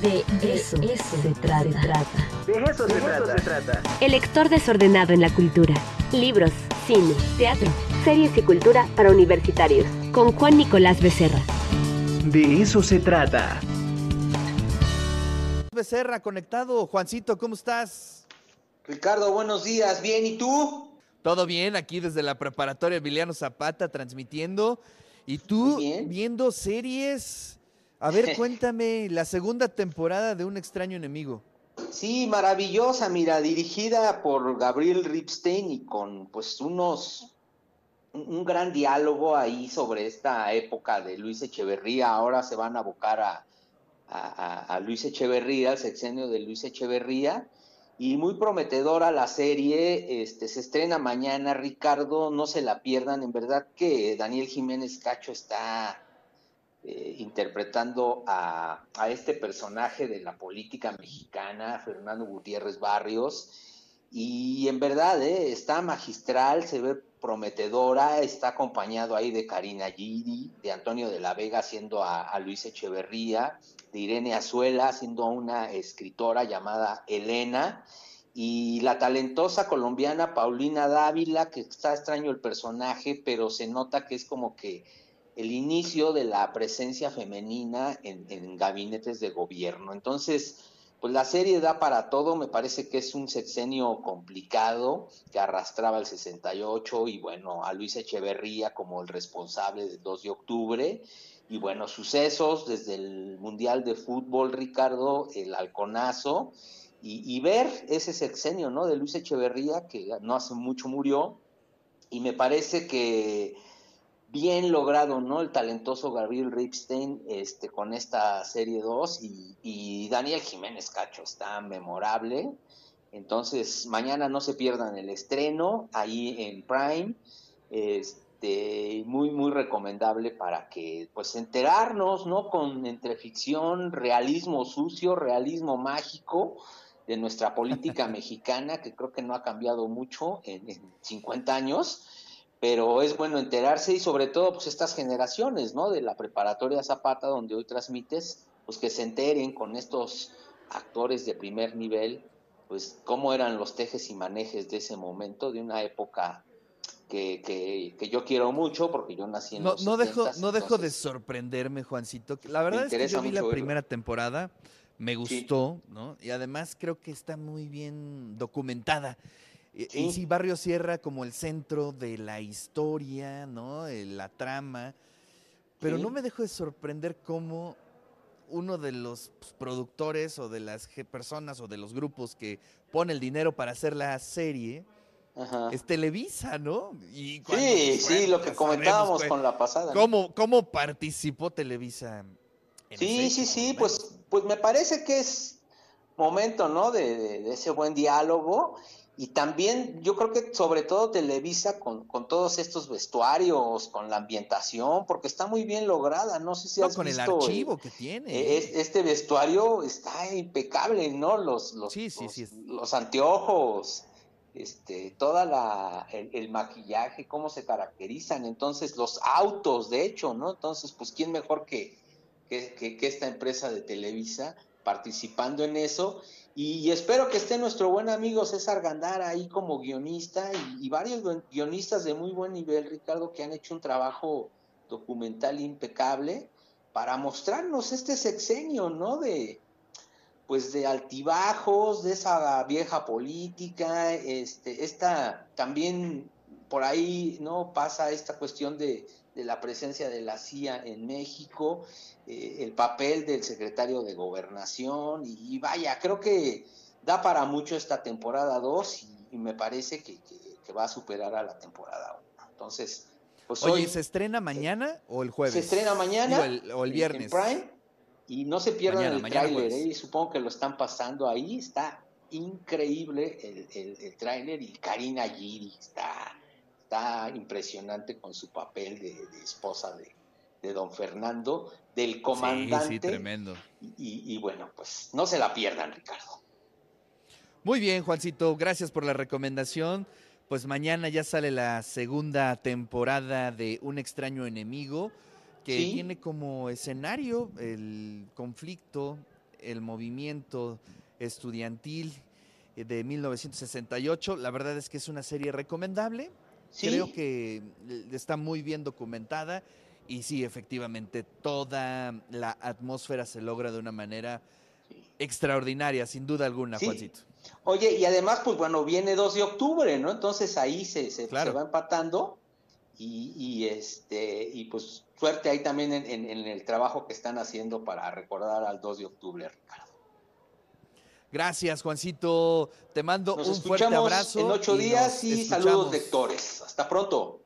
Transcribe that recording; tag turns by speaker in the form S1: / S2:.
S1: De eso, se, trata.
S2: De eso, se, trata.
S1: El lector desordenado en la cultura. Libros, cine, teatro, series y cultura para universitarios. Con Juan Nicolás Becerra.
S2: De eso se trata.
S3: Becerra, conectado. Juancito, ¿cómo estás?
S4: Ricardo, buenos días. Bien, ¿y tú?
S3: Todo bien, aquí desde la preparatoria Emiliano Zapata transmitiendo. ¿Y tú viendo series? A ver, cuéntame, la segunda temporada de Un extraño enemigo.
S4: Sí, maravillosa, mira, dirigida por Gabriel Ripstein y con pues unos un gran diálogo ahí sobre esta época de Luis Echeverría. Ahora se van a abocar a, a, Luis Echeverría, al sexenio de Luis Echeverría. Y muy prometedora la serie, este, se estrena mañana, Ricardo, no se la pierdan, en verdad que Daniel Jiménez Cacho está eh, interpretando a, este personaje de la política mexicana, Fernando Gutiérrez Barrios, y en verdad eh, está magistral, se ve prometedora, está acompañado ahí de Karina Giri, de Antonio de la Vega haciendo a, Luis Echeverría, de Irene Azuela haciendo a una escritora llamada Elena, y la talentosa colombiana Paulina Dávila, que está extraño el personaje, pero se nota que es como que el inicio de la presencia femenina en, gabinetes de gobierno. Entonces, pues la serie da para todo, me parece que es un sexenio complicado que arrastraba el 68 y bueno, a Luis Echeverría como el responsable del 2 de octubre y bueno, sucesos desde el Mundial de Fútbol, Ricardo, el halconazo y, y ver ese sexenio, ¿no? De Luis Echeverría que no hace mucho murió y me parece que bien logrado, ¿no? El talentoso Gabriel Ripstein este, con esta serie 2 y, Daniel Jiménez Cacho está memorable. Entonces, mañana no se pierdan el estreno ahí en Prime. Este, muy, muy recomendable para que, pues, enterarnos, ¿no? Con entre ficción, realismo sucio, realismo mágico de nuestra política mexicana, que creo que no ha cambiado mucho en, en 50 años pero es bueno enterarse y sobre todo pues estas generaciones, ¿no? De la preparatoria Zapata donde hoy transmites, pues que se enteren con estos actores de primer nivel, pues cómo eran los tejes y manejes de ese momento, de una época que, que, yo quiero mucho porque yo nací en
S3: no,
S4: los
S3: no dejo No dejo de sorprenderme, Juancito. La verdad es que yo vi la primera temporada, me gustó, ¿no? Y además creo que está muy bien documentada. Y sí, Barrio Sierra como el centro de la historia, ¿no? Eh, la trama. Pero no me dejo de sorprender cómo uno de los pues, productores o de las personas o de los grupos que pone el dinero para hacer la serie es Televisa, ¿no?
S4: Y sí, sí, lo que comentábamos con la pasada.
S3: ¿Cómo, ¿Cómo participó Televisa?
S4: sí, sí, sí, pues, pues me parece que es momento, ¿no? de ese buen diálogo y también yo creo que sobre todo Televisa con, con, todos estos vestuarios, con la ambientación, porque está muy bien lograda, no sé si has
S3: con
S4: el
S3: archivo que tiene.
S4: E, este vestuario está impecable, ¿no? Los, los, los, anteojos, este, toda la, el, maquillaje, cómo se caracterizan, entonces los autos, de hecho, ¿no? Entonces, pues, ¿quién mejor que, que, que esta empresa de Televisa participando en eso? Y espero que esté nuestro buen amigo César Gandara ahí como guionista y, varios guionistas de muy buen nivel, Ricardo, que han hecho un trabajo documental impecable para mostrarnos este sexenio, ¿no? De pues de altibajos, de esa vieja política, este, esta también por ahí, ¿no? Pasa esta cuestión de, de la presencia de la CIA en México, eh, el papel del secretario de gobernación y, vaya, creo que da para mucho esta temporada 2 y, me parece que, va a superar a la temporada 1. Entonces,
S3: pues Oye, ¿se estrena mañana o el jueves?
S4: Se estrena mañana
S3: o el, viernes.
S4: En Prime y no se pierdan el tráiler, ¿eh? supongo que lo están pasando ahí, está increíble el, el, el tráiler y Karina Giri está está impresionante con su papel de, esposa de, don Fernando, del comandante.
S3: Sí, sí, tremendo.
S4: Y, bueno, pues no se la pierdan, Ricardo.
S3: Muy bien, Juancito, gracias por la recomendación. Pues mañana ya sale la segunda temporada de Un extraño enemigo, que tiene como escenario el conflicto el movimiento estudiantil de 1968. La verdad es que es una serie recomendable. Creo que está muy bien documentada y sí, efectivamente, toda la atmósfera se logra de una manera extraordinaria, sin duda alguna, Juancito.
S4: Oye, y además, pues bueno, viene 2 de octubre, ¿no? Entonces ahí se, se, va empatando y, este y pues suerte ahí también en, el trabajo que están haciendo para recordar al 2 de octubre, Ricardo.
S3: Gracias, Juancito. Te mando un fuerte abrazo.
S4: En ocho días y saludos lectores. Hasta pronto.